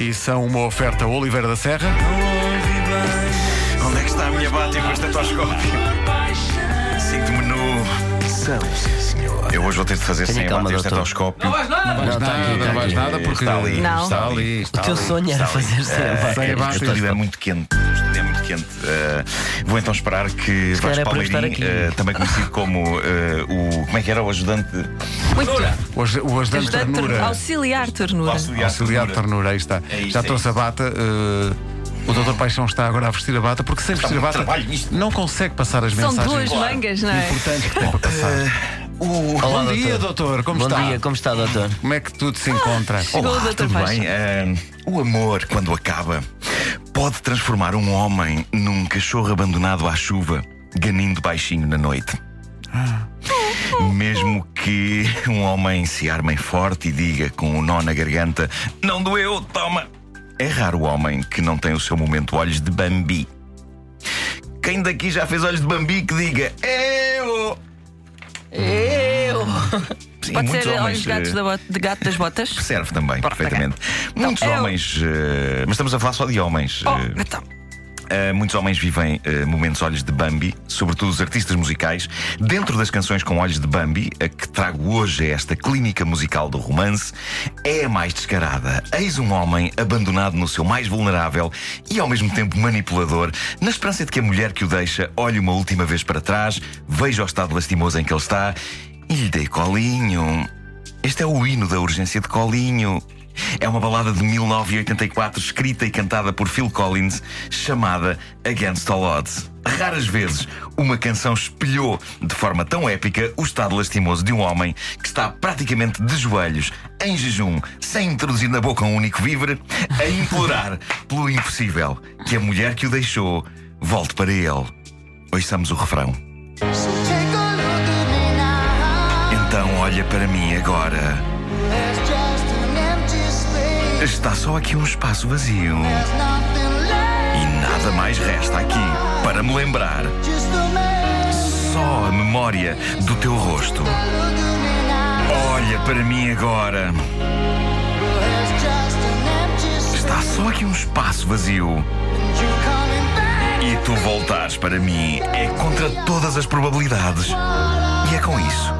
e são uma oferta Oliveira da Serra. Onde é que está a minha bata e o estetoscópio? Sinto-me nu. São, sim, senhor. Eu hoje vou ter de fazer Tenha sem a calma, bata e o doutor. estetoscópio. Não vais Não, tá nada, tá não vais aqui. nada porque Está ali. Não. está ali. O Está teu ali. sonho era Está ali. fazer sem vaca. sem a O estúdio é muito quente. Quente. Eh, vou então esperar que Se Vasco é Palmeirim, aqui. eh, também conhecido como eh, o. Como é que era? O ajudante. Muito. O, o ajudante de Ajudante ter- ternura. Auxiliar ternura. Auxiliar de ternura, aí está. É Já é trouxe a isto. bata. o Dr. Paixão está agora a vestir a bata porque sem vestir a bata não consegue passar as São mensagens duas mangas, não é? importantes que tem para passar. Olá, Bom dia, doutor. doutor. Como Bom está? dia, como está, doutor? Como é que tudo se encontra? Chegou o Olá, Dr. tudo Paixão. bem? Eh, o amor, quando acaba, pode transformar um homem num cachorro abandonado à chuva, ganindo baixinho na noite. Mesmo que um homem se arme forte e diga com um nó na garganta: Não doeu, toma! É raro o homem que não tem o seu momento olhos de Bambi. Quem daqui já fez olhos de Bambi que diga Eu! Sim, Pode muitos ser homens, olhos de, gatos eh, da bot- de gato das botas? Serve também, perfeitamente. Muitos eu- homens, eh, mas estamos a falar só de homens. Oh, eh, então. Uh, muitos homens vivem uh, momentos olhos de Bambi, sobretudo os artistas musicais. Dentro das canções com olhos de Bambi, a que trago hoje é esta clínica musical do romance, é a mais descarada. Eis um homem abandonado no seu mais vulnerável e ao mesmo tempo manipulador, na esperança de que a mulher que o deixa olhe uma última vez para trás, veja o estado lastimoso em que ele está e lhe dê colinho. Este é o hino da urgência de colinho. É uma balada de 1984 escrita e cantada por Phil Collins, chamada Against All Odds. Raras vezes uma canção espelhou de forma tão épica o estado lastimoso de um homem que está praticamente de joelhos, em jejum, sem introduzir na boca um único vívere, a implorar pelo impossível que a mulher que o deixou volte para ele. Ouçamos o refrão. Então olha para mim agora. Está só aqui um espaço vazio. E nada mais resta aqui para me lembrar. Só a memória do teu rosto. Olha para mim agora. Está só aqui um espaço vazio. E tu voltares para mim é contra todas as probabilidades. E é com isso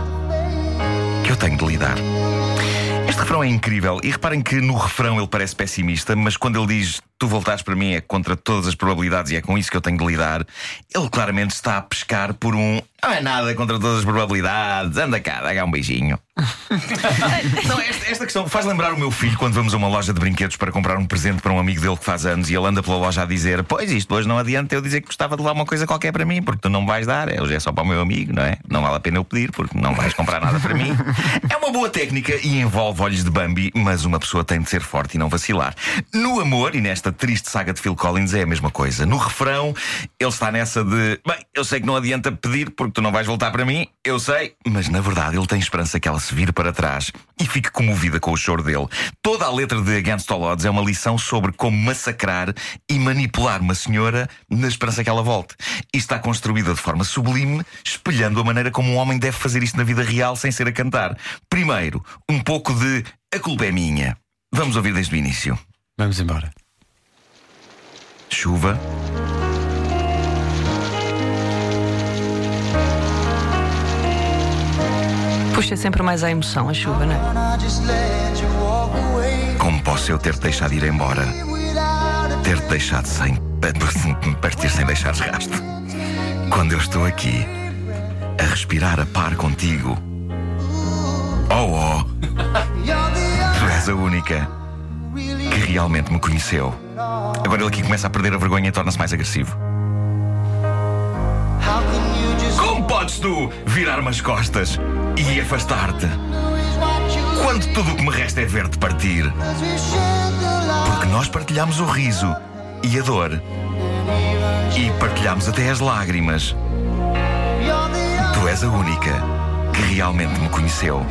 que eu tenho de lidar. Este refrão é incrível e reparem que no refrão ele parece pessimista, mas quando ele diz tu voltares para mim é contra todas as probabilidades e é com isso que eu tenho de lidar, ele claramente está a pescar por um não é nada contra todas as probabilidades, anda cá, dá cá um beijinho. Não, esta, esta questão faz lembrar o meu filho quando vamos a uma loja de brinquedos para comprar um presente para um amigo dele que faz anos e ele anda pela loja a dizer: Pois isto hoje não adianta eu dizer que gostava de levar uma coisa qualquer para mim, porque tu não me vais dar, hoje é só para o meu amigo, não é? Não vale a pena eu pedir, porque não vais comprar nada para mim. É uma boa técnica e envolve olhos de Bambi, mas uma pessoa tem de ser forte e não vacilar. No amor e nesta triste saga de Phil Collins é a mesma coisa. No refrão, ele está nessa de: Bem, eu sei que não adianta pedir porque tu não vais voltar para mim, eu sei, mas na verdade ele tem esperança que ela se vire para trás e fique comovida com o choro dele. Toda a letra de Against All Odds é uma lição sobre como massacrar e manipular uma senhora na esperança que ela volte. E está construída de forma sublime, espelhando a maneira como um homem deve fazer isto na vida real sem ser a cantar. Primeiro, um pouco de A culpa é minha. Vamos ouvir desde o início. Vamos embora. Chuva. Puxa sempre mais à emoção a chuva, não é? Como posso eu ter-te deixado ir embora? Ter-te deixado sem. partir sem deixar rasto. Quando eu estou aqui, a respirar a par contigo. Oh, oh! Tu és a única que realmente me conheceu. Agora ele aqui começa a perder a vergonha e torna-se mais agressivo. Como podes tu virar-me as costas e afastar-te? Quando tudo o que me resta é ver-te partir. Porque nós partilhamos o riso e a dor. E partilhamos até as lágrimas. Tu és a única que realmente me conheceu.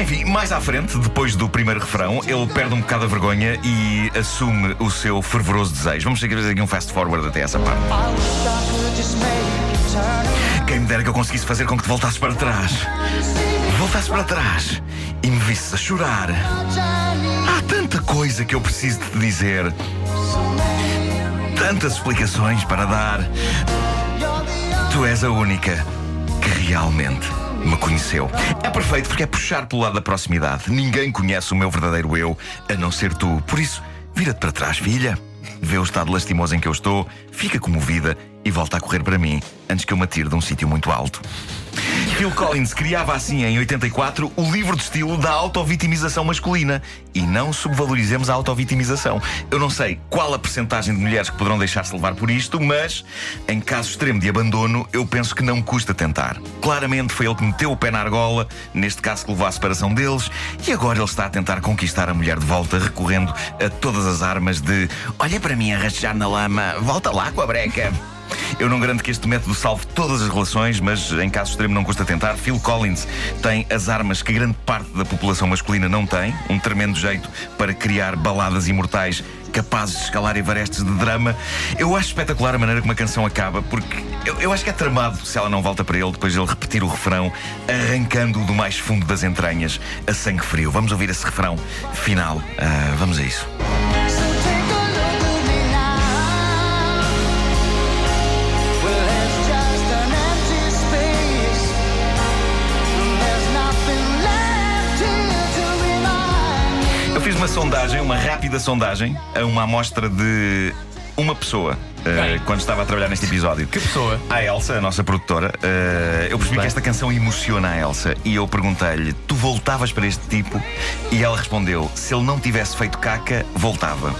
Enfim, mais à frente, depois do primeiro refrão, ele perde um bocado a vergonha e assume o seu fervoroso desejo. Vamos fazer aqui um fast forward até essa parte. Quem me dera que eu conseguisse fazer com que te voltasses para trás. Voltasses para trás e me visses a chorar. Há tanta coisa que eu preciso de te dizer. Tantas explicações para dar. Tu és a única que realmente me conheceu. É perfeito porque é puxar pelo lado da proximidade. Ninguém conhece o meu verdadeiro eu a não ser tu. Por isso, vira-te para trás, filha. Vê o estado lastimoso em que eu estou, fica comovida e volta a correr para mim antes que eu me atire de um sítio muito alto. Phil Collins criava assim em 84 o livro de estilo da autovitimização masculina. E não subvalorizemos a autovitimização. Eu não sei qual a percentagem de mulheres que poderão deixar-se levar por isto, mas em caso extremo de abandono, eu penso que não custa tentar. Claramente foi ele que meteu o pé na argola, neste caso que levou à separação deles, e agora ele está a tentar conquistar a mulher de volta, recorrendo a todas as armas de olha para mim a rastejar na lama, volta lá com a breca. Eu não garanto que este método salve todas as relações, mas em caso extremo não custa tentar. Phil Collins tem as armas que grande parte da população masculina não tem, um tremendo jeito para criar baladas imortais capazes de escalar Everestes de drama. Eu acho espetacular a maneira como a canção acaba, porque eu, eu acho que é tramado se ela não volta para ele depois de ele repetir o refrão, arrancando-o do mais fundo das entranhas a sangue frio. Vamos ouvir esse refrão final. Ah, vamos a isso. Fiz uma sondagem, uma rápida sondagem, a uma amostra de uma pessoa. Bem. quando estava a trabalhar neste episódio. Que pessoa? A Elsa, a nossa produtora, eh, eu percebi bem. que esta canção emociona a Elsa e eu perguntei-lhe: Tu voltavas para este tipo? E ela respondeu: Se ele não tivesse feito caca, voltava.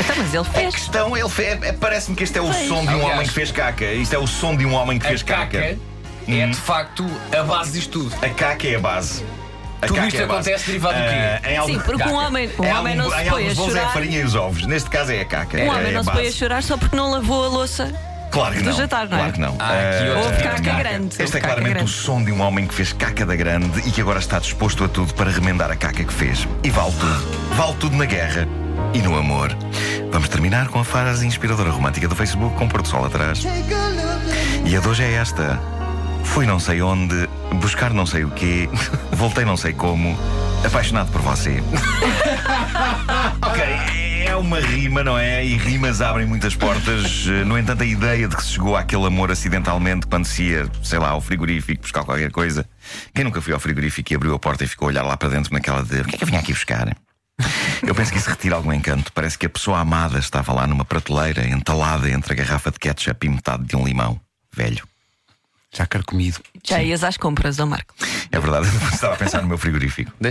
Então, mas ele A fez. questão, ele fez, é- parece-me que este é o Fez. som de um Aliás, homem que fez caca. Isto é o som de um homem que A fez caca. caca é de facto a base disto tudo. A caca é a base. Tudo isto é acontece derivado do quê? Em algum- Sim, porque um homem, um em homem não se põe a voos é a chorar. farinha e os ovos. Neste caso é a caca. Um é homem não se põe a chorar só porque não lavou a louça. Claro que não. jantar, não é? Claro que não. Ah, Houve tipo de caca caca. grande. Este é caca claramente o grande. som de um homem que fez caca da grande e que agora está disposto a tudo para remendar a caca que fez. E vale tudo. Vale tudo na guerra e no amor. Vamos terminar com a frase inspiradora romântica do Facebook com o Porto Sol atrás. E a de hoje é esta. Fui não sei onde, buscar não sei o quê, voltei não sei como, apaixonado por você. ok, é uma rima, não é? E rimas abrem muitas portas. No entanto, a ideia de que se chegou àquele amor acidentalmente quando se ia, sei lá, ao frigorífico buscar qualquer coisa. Quem nunca foi ao frigorífico e abriu a porta e ficou a olhar lá para dentro naquela de o que é que eu vinha aqui buscar? Eu penso que isso retira algum encanto. Parece que a pessoa amada estava lá numa prateleira, entalada entre a garrafa de ketchup e metade de um limão. Velho. Já carcomido. Já ias às compras, ó Marco. É verdade, eu estava a pensar no meu frigorífico.